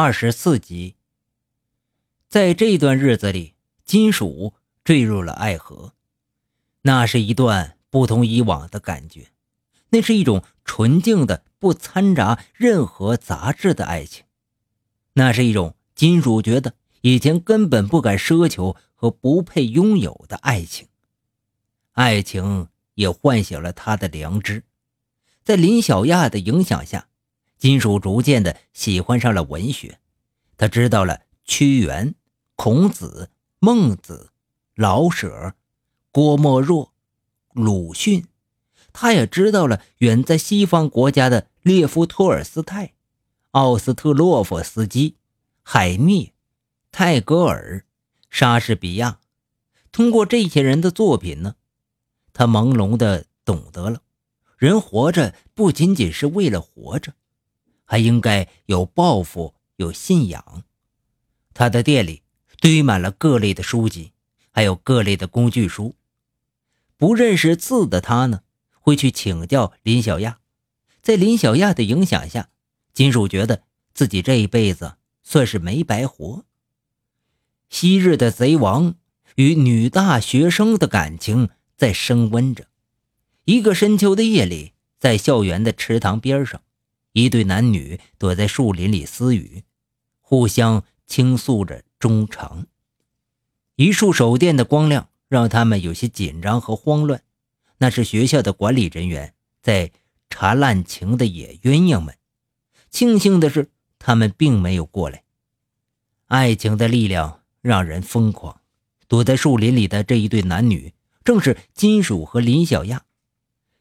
二十四集。在这段日子里，金属坠入了爱河，那是一段不同以往的感觉，那是一种纯净的、不掺杂任何杂质的爱情，那是一种金属觉得以前根本不敢奢求和不配拥有的爱情。爱情也唤醒了他的良知，在林小亚的影响下。金属逐渐的喜欢上了文学，他知道了屈原、孔子、孟子、老舍、郭沫若、鲁迅，他也知道了远在西方国家的列夫·托尔斯泰、奥斯特洛夫斯基、海涅、泰戈尔、莎士比亚。通过这些人的作品呢，他朦胧的懂得了，人活着不仅仅是为了活着。还应该有抱负，有信仰。他的店里堆满了各类的书籍，还有各类的工具书。不认识字的他呢，会去请教林小亚。在林小亚的影响下，金属觉得自己这一辈子算是没白活。昔日的贼王与女大学生的感情在升温着。一个深秋的夜里，在校园的池塘边上。一对男女躲在树林里私语，互相倾诉着衷肠。一束手电的光亮让他们有些紧张和慌乱，那是学校的管理人员在查滥情的野鸳鸯们。庆幸的是，他们并没有过来。爱情的力量让人疯狂。躲在树林里的这一对男女，正是金属和林小亚。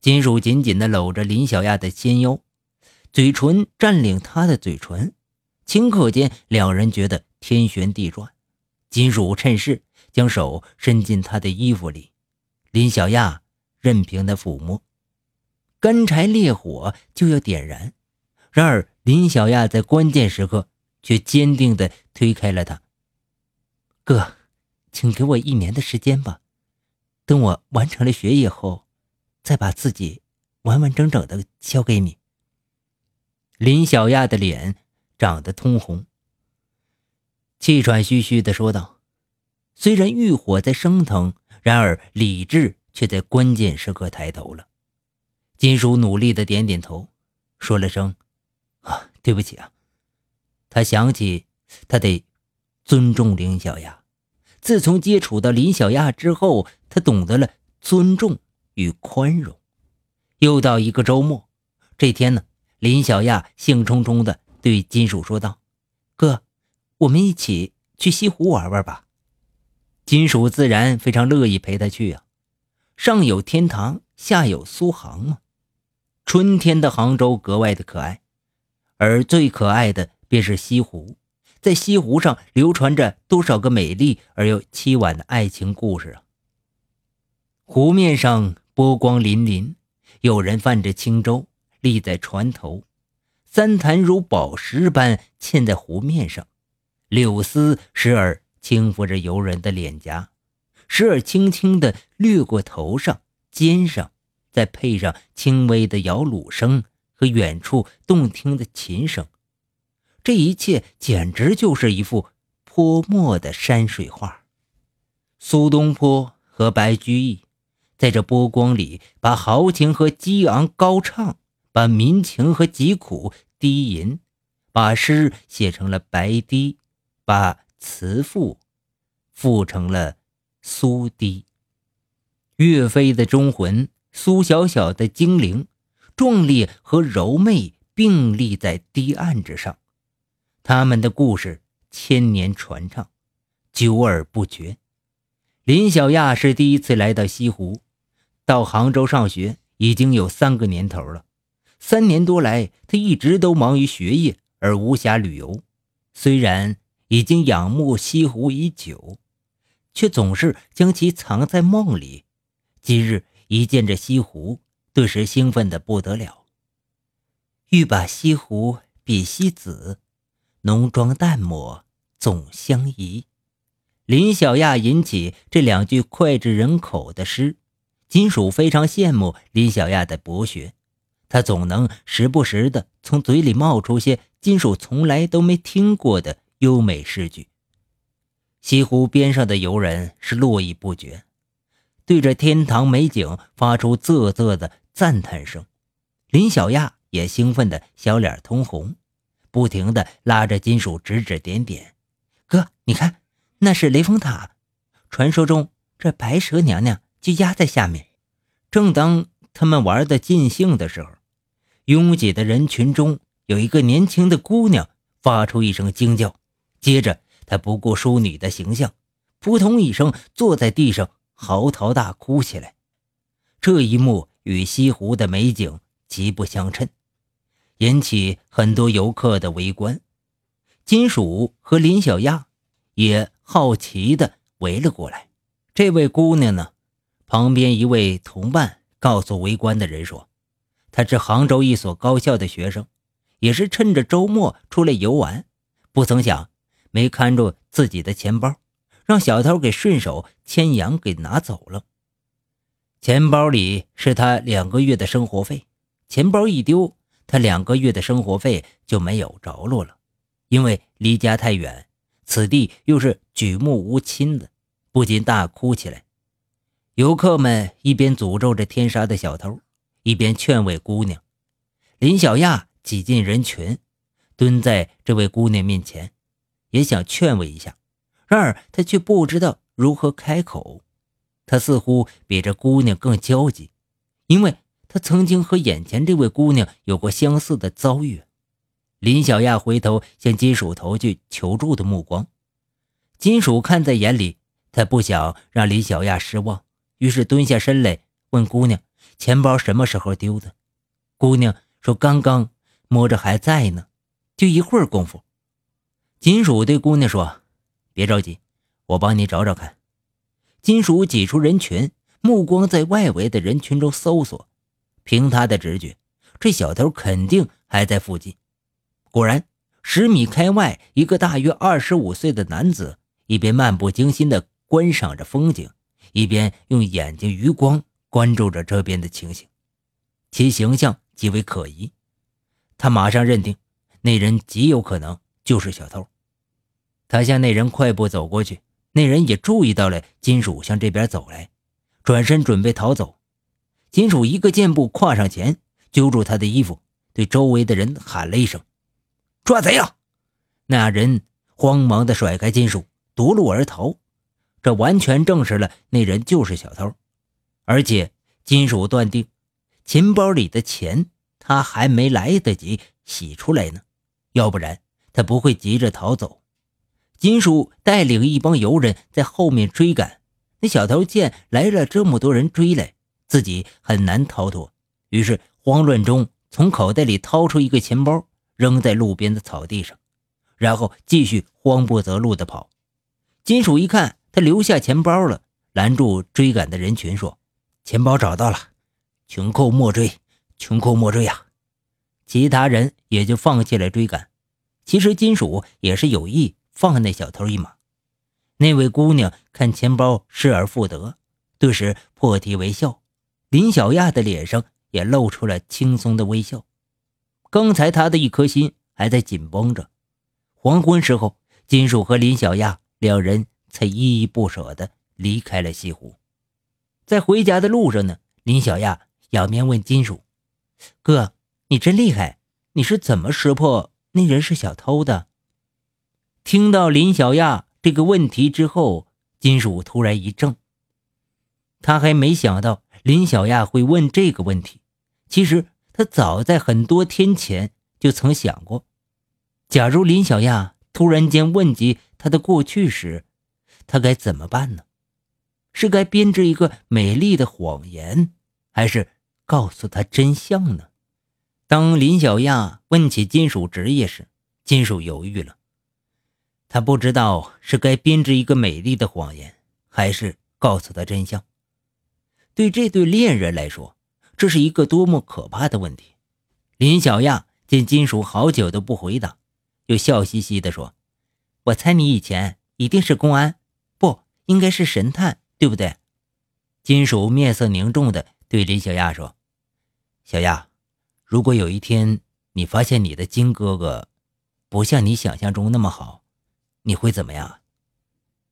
金属紧紧地搂着林小亚的纤腰。嘴唇占领他的嘴唇，顷刻间，两人觉得天旋地转。金属趁势将手伸进他的衣服里，林小亚任凭他抚摸。干柴烈火就要点燃，然而林小亚在关键时刻却坚定地推开了他。哥，请给我一年的时间吧，等我完成了学业后，再把自己完完整整的交给你。林小亚的脸长得通红，气喘吁吁地说道：“虽然欲火在升腾，然而理智却在关键时刻抬头了。”金属努力的点点头，说了声：“啊，对不起啊。”他想起他得尊重林小亚。自从接触到林小亚之后，他懂得了尊重与宽容。又到一个周末，这天呢？林小亚兴冲冲地对金属说道：“哥，我们一起去西湖玩玩吧。”金属自然非常乐意陪他去啊。上有天堂，下有苏杭嘛。春天的杭州格外的可爱，而最可爱的便是西湖。在西湖上流传着多少个美丽而又凄婉的爱情故事啊！湖面上波光粼粼，有人泛着轻舟。立在船头，三潭如宝石般嵌在湖面上，柳丝时而轻抚着游人的脸颊，时而轻轻地掠过头上、肩上，再配上轻微的摇橹声和远处动听的琴声，这一切简直就是一幅泼墨的山水画。苏东坡和白居易在这波光里，把豪情和激昂高唱。把民情和疾苦低吟，把诗写成了白堤，把词赋赋成了苏堤。岳飞的忠魂，苏小小的精灵，壮烈和柔媚并立在堤岸之上，他们的故事千年传唱，久而不绝。林小亚是第一次来到西湖，到杭州上学已经有三个年头了。三年多来，他一直都忙于学业，而无暇旅游。虽然已经仰慕西湖已久，却总是将其藏在梦里。今日一见这西湖，顿时兴奋的不得了。欲把西湖比西子，浓妆淡抹总相宜。林小亚引起这两句脍炙人口的诗，金属非常羡慕林小亚的博学。他总能时不时的从嘴里冒出些金属从来都没听过的优美诗句。西湖边上的游人是络绎不绝，对着天堂美景发出啧啧的赞叹声。林小亚也兴奋的小脸通红，不停的拉着金属指指点点：“哥，你看，那是雷峰塔，传说中这白蛇娘娘就压在下面。”正当他们玩的尽兴的时候，拥挤的人群中有一个年轻的姑娘发出一声惊叫，接着。她不顾淑女的形象，扑通一声坐在地上嚎啕大哭起来。这一幕与西湖的美景极不相称，引起很多游客的围观。金属和林小亚也好奇地围了过来。这位姑娘呢？旁边一位同伴告诉围观的人说：“他是杭州一所高校的学生，也是趁着周末出来游玩，不曾想。”没看住自己的钱包，让小偷给顺手牵羊给拿走了。钱包里是他两个月的生活费，钱包一丢，他两个月的生活费就没有着落了。因为离家太远，此地又是举目无亲的，不禁大哭起来。游客们一边诅咒着天杀的小偷，一边劝慰姑娘。林小亚挤进人群，蹲在这位姑娘面前。也想劝慰一下，然而他却不知道如何开口。他似乎比这姑娘更焦急，因为他曾经和眼前这位姑娘有过相似的遭遇。林小亚回头向金属投去求助的目光，金属看在眼里，他不想让林小亚失望，于是蹲下身来问姑娘：“钱包什么时候丢的？”姑娘说：“刚刚摸着还在呢，就一会儿功夫。”金属对姑娘说：“别着急，我帮你找找看。”金属挤出人群，目光在外围的人群中搜索。凭他的直觉，这小偷肯定还在附近。果然，十米开外，一个大约二十五岁的男子一边漫不经心地观赏着风景，一边用眼睛余光关注着这边的情形，其形象极为可疑。他马上认定，那人极有可能就是小偷。他向那人快步走过去，那人也注意到了金属向这边走来，转身准备逃走。金属一个箭步跨上前，揪住他的衣服，对周围的人喊了一声：“抓贼了！”那人慌忙地甩开金属，夺路而逃。这完全证实了那人就是小偷，而且金属断定，钱包里的钱他还没来得及洗出来呢，要不然他不会急着逃走。金属带领一帮游人在后面追赶，那小偷见来了这么多人追来，自己很难逃脱，于是慌乱中从口袋里掏出一个钱包，扔在路边的草地上，然后继续慌不择路地跑。金属一看他留下钱包了，拦住追赶的人群说：“钱包找到了，穷寇莫追，穷寇莫追啊！”其他人也就放弃了追赶。其实金属也是有意。放那小偷一马。那位姑娘看钱包失而复得，顿时破涕为笑。林小亚的脸上也露出了轻松的微笑。刚才他的一颗心还在紧绷着。黄昏时候，金属和林小亚两人才依依不舍地离开了西湖。在回家的路上呢，林小亚仰面问金属：“哥，你真厉害，你是怎么识破那人是小偷的？”听到林小亚这个问题之后，金属突然一怔。他还没想到林小亚会问这个问题。其实他早在很多天前就曾想过，假如林小亚突然间问及他的过去时，他该怎么办呢？是该编织一个美丽的谎言，还是告诉他真相呢？当林小亚问起金属职业时，金属犹豫了。他不知道是该编织一个美丽的谎言，还是告诉他真相。对这对恋人来说，这是一个多么可怕的问题。林小亚见金属好久都不回答，又笑嘻嘻地说：“我猜你以前一定是公安，不应该是神探，对不对？”金属面色凝重地对林小亚说：“小亚，如果有一天你发现你的金哥哥不像你想象中那么好，你会怎么样？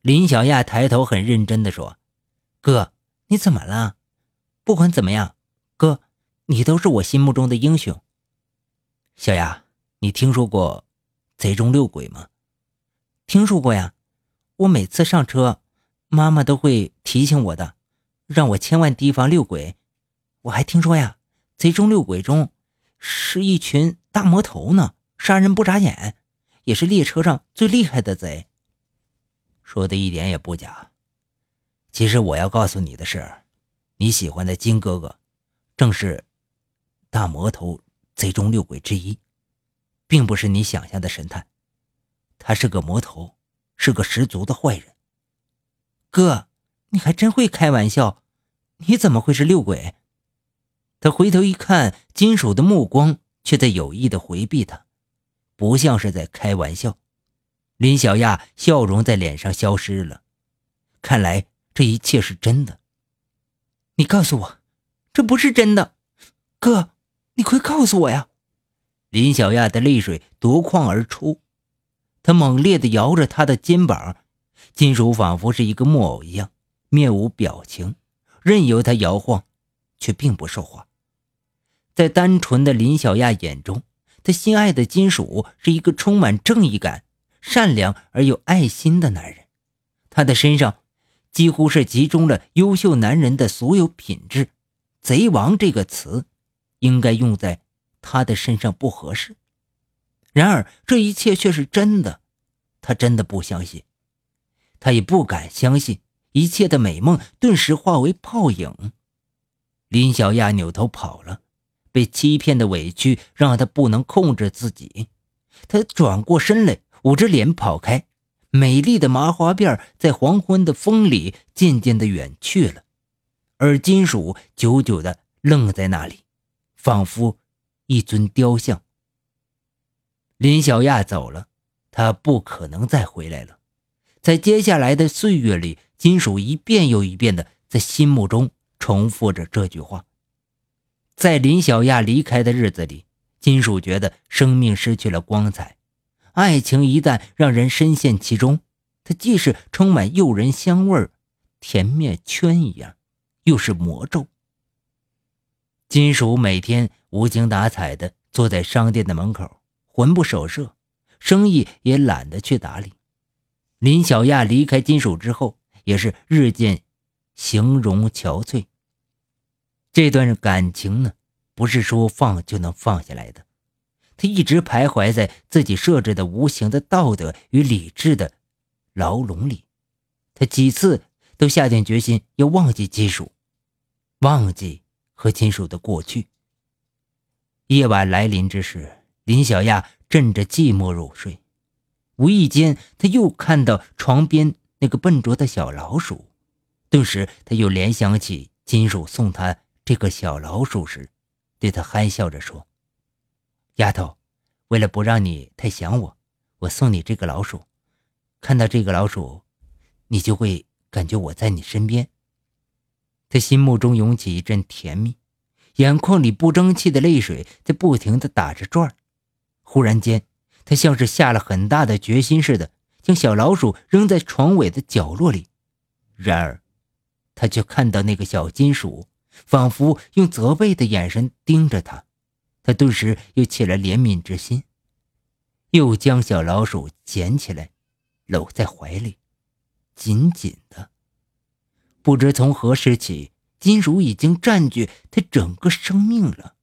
林小亚抬头，很认真的说：“哥，你怎么了？不管怎么样，哥，你都是我心目中的英雄。”小亚，你听说过“贼中六鬼”吗？听说过呀，我每次上车，妈妈都会提醒我的，让我千万提防六鬼。我还听说呀，“贼中六鬼”中是一群大魔头呢。杀人不眨眼，也是列车上最厉害的贼。说的一点也不假。其实我要告诉你的是，你喜欢的金哥哥，正是大魔头贼中六鬼之一，并不是你想象的神探。他是个魔头，是个十足的坏人。哥，你还真会开玩笑。你怎么会是六鬼？他回头一看，金属的目光却在有意的回避他。不像是在开玩笑，林小亚笑容在脸上消失了，看来这一切是真的。你告诉我，这不是真的，哥，你快告诉我呀！林小亚的泪水夺眶而出，他猛烈地摇着他的肩膀，金属仿佛是一个木偶一样，面无表情，任由他摇晃，却并不说话。在单纯的林小亚眼中。他心爱的金属是一个充满正义感、善良而有爱心的男人，他的身上几乎是集中了优秀男人的所有品质。贼王这个词，应该用在他的身上不合适。然而这一切却是真的，他真的不相信，他也不敢相信，一切的美梦顿时化为泡影。林小亚扭头跑了。被欺骗的委屈让他不能控制自己，他转过身来，捂着脸跑开。美丽的麻花辫在黄昏的风里渐渐的远去了，而金属久久的愣在那里，仿佛一尊雕像。林小亚走了，他不可能再回来了。在接下来的岁月里，金属一遍又一遍的在心目中重复着这句话。在林小亚离开的日子里，金属觉得生命失去了光彩。爱情一旦让人深陷其中，它既是充满诱人香味甜面圈一样，又是魔咒。金属每天无精打采地坐在商店的门口，魂不守舍，生意也懒得去打理。林小亚离开金属之后，也是日渐形容憔悴。这段感情呢，不是说放就能放下来的。他一直徘徊在自己设置的无形的道德与理智的牢笼里。他几次都下定决心要忘记金属，忘记和金属的过去。夜晚来临之时，林小亚枕着寂寞入睡，无意间他又看到床边那个笨拙的小老鼠，顿时他又联想起金属送他。这个小老鼠时，对他憨笑着说：“丫头，为了不让你太想我，我送你这个老鼠。看到这个老鼠，你就会感觉我在你身边。”他心目中涌起一阵甜蜜，眼眶里不争气的泪水在不停地打着转忽然间，他像是下了很大的决心似的，将小老鼠扔在床尾的角落里。然而，他却看到那个小金属。仿佛用责备的眼神盯着他，他顿时又起了怜悯之心，又将小老鼠捡起来，搂在怀里，紧紧的。不知从何时起，金属已经占据他整个生命了。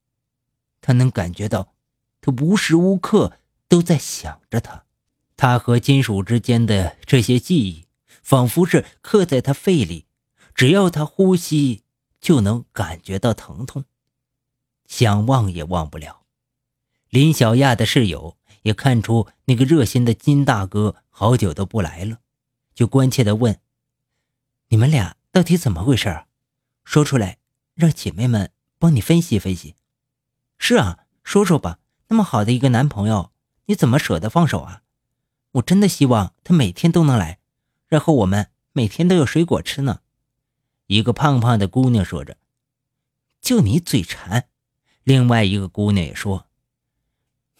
他能感觉到，他无时无刻都在想着他。他和金属之间的这些记忆，仿佛是刻在他肺里，只要他呼吸。就能感觉到疼痛，想忘也忘不了。林小亚的室友也看出那个热心的金大哥好久都不来了，就关切地问：“你们俩到底怎么回事？说出来，让姐妹们帮你分析分析。”“是啊，说说吧。那么好的一个男朋友，你怎么舍得放手啊？我真的希望他每天都能来，然后我们每天都有水果吃呢。”一个胖胖的姑娘说着：“就你嘴馋。”另外一个姑娘也说：“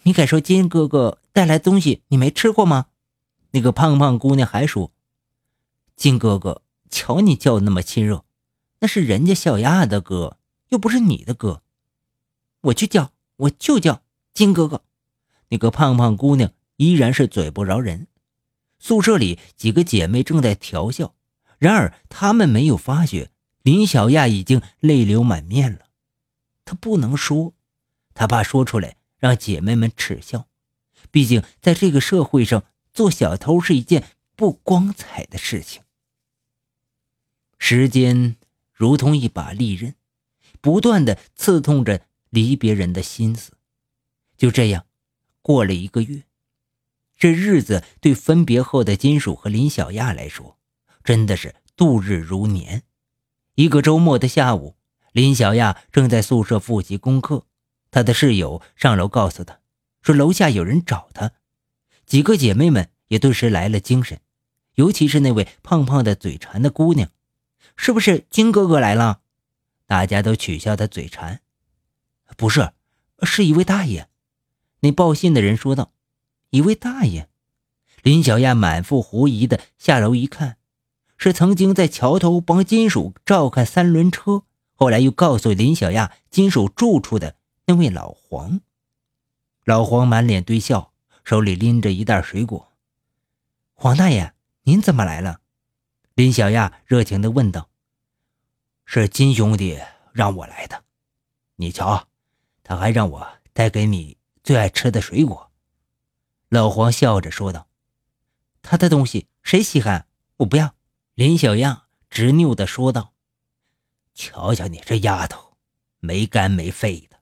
你敢说金哥哥带来东西你没吃过吗？那个胖胖姑娘还说：“金哥哥，瞧你叫那么亲热，那是人家小丫的歌，又不是你的歌。我去叫，我就叫金哥哥。”那个胖胖姑娘依然是嘴不饶人。宿舍里几个姐妹正在调笑，然而她们没有发觉林小亚已经泪流满面了。她不能说，她怕说出来让姐妹们耻笑。毕竟在这个社会上，做小偷是一件不光彩的事情。时间如同一把利刃，不断的刺痛着离别人的心思。就这样，过了一个月。这日子对分别后的金属和林小亚来说，真的是度日如年。一个周末的下午，林小亚正在宿舍复习功课，她的室友上楼告诉她，说楼下有人找她。几个姐妹们也顿时来了精神，尤其是那位胖胖的嘴馋的姑娘，是不是金哥哥来了？大家都取笑他嘴馋。不是，是一位大爷。那报信的人说道。一位大爷，林小亚满腹狐疑的下楼一看，是曾经在桥头帮金属照看三轮车，后来又告诉林小亚金属住处的那位老黄。老黄满脸堆笑，手里拎着一袋水果。黄大爷，您怎么来了？林小亚热情的问道。是金兄弟让我来的，你瞧，他还让我带给你最爱吃的水果。老黄笑着说道：“他的东西谁稀罕？我不要。”林小样执拗地说道：“瞧瞧你这丫头，没肝没肺的，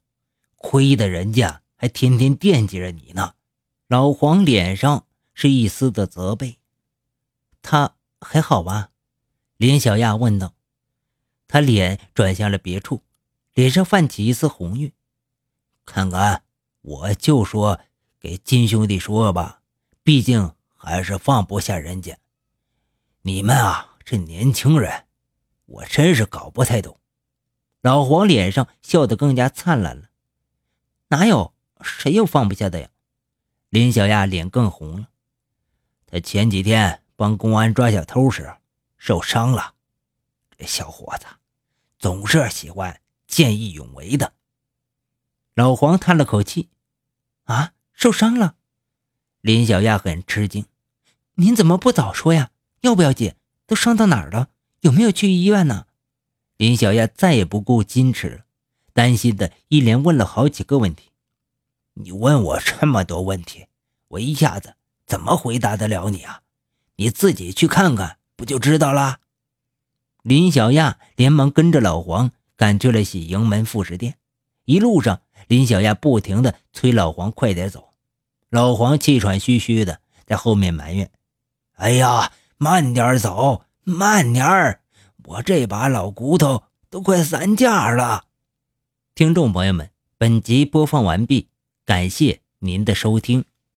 亏得人家还天天惦记着你呢。”老黄脸上是一丝的责备。他还好吧？林小亚问道。他脸转向了别处，脸上泛起一丝红晕。看看，我就说。给金兄弟说吧，毕竟还是放不下人家。你们啊，这年轻人，我真是搞不太懂。老黄脸上笑得更加灿烂了。哪有谁又放不下的呀？林小亚脸更红了。他前几天帮公安抓小偷时受伤了。这小伙子总是喜欢见义勇为的。老黄叹了口气，啊。受伤了，林小亚很吃惊。您怎么不早说呀？要不要紧？都伤到哪儿了？有没有去医院呢？林小亚再也不顾矜持，担心的一连问了好几个问题。你问我这么多问题，我一下子怎么回答得了你啊？你自己去看看不就知道了？林小亚连忙跟着老黄赶去了喜盈门副食店。一路上，林小亚不停的催老黄快点走。老黄气喘吁吁的在后面埋怨：“哎呀，慢点走，慢点儿，我这把老骨头都快散架了。”听众朋友们，本集播放完毕，感谢您的收听。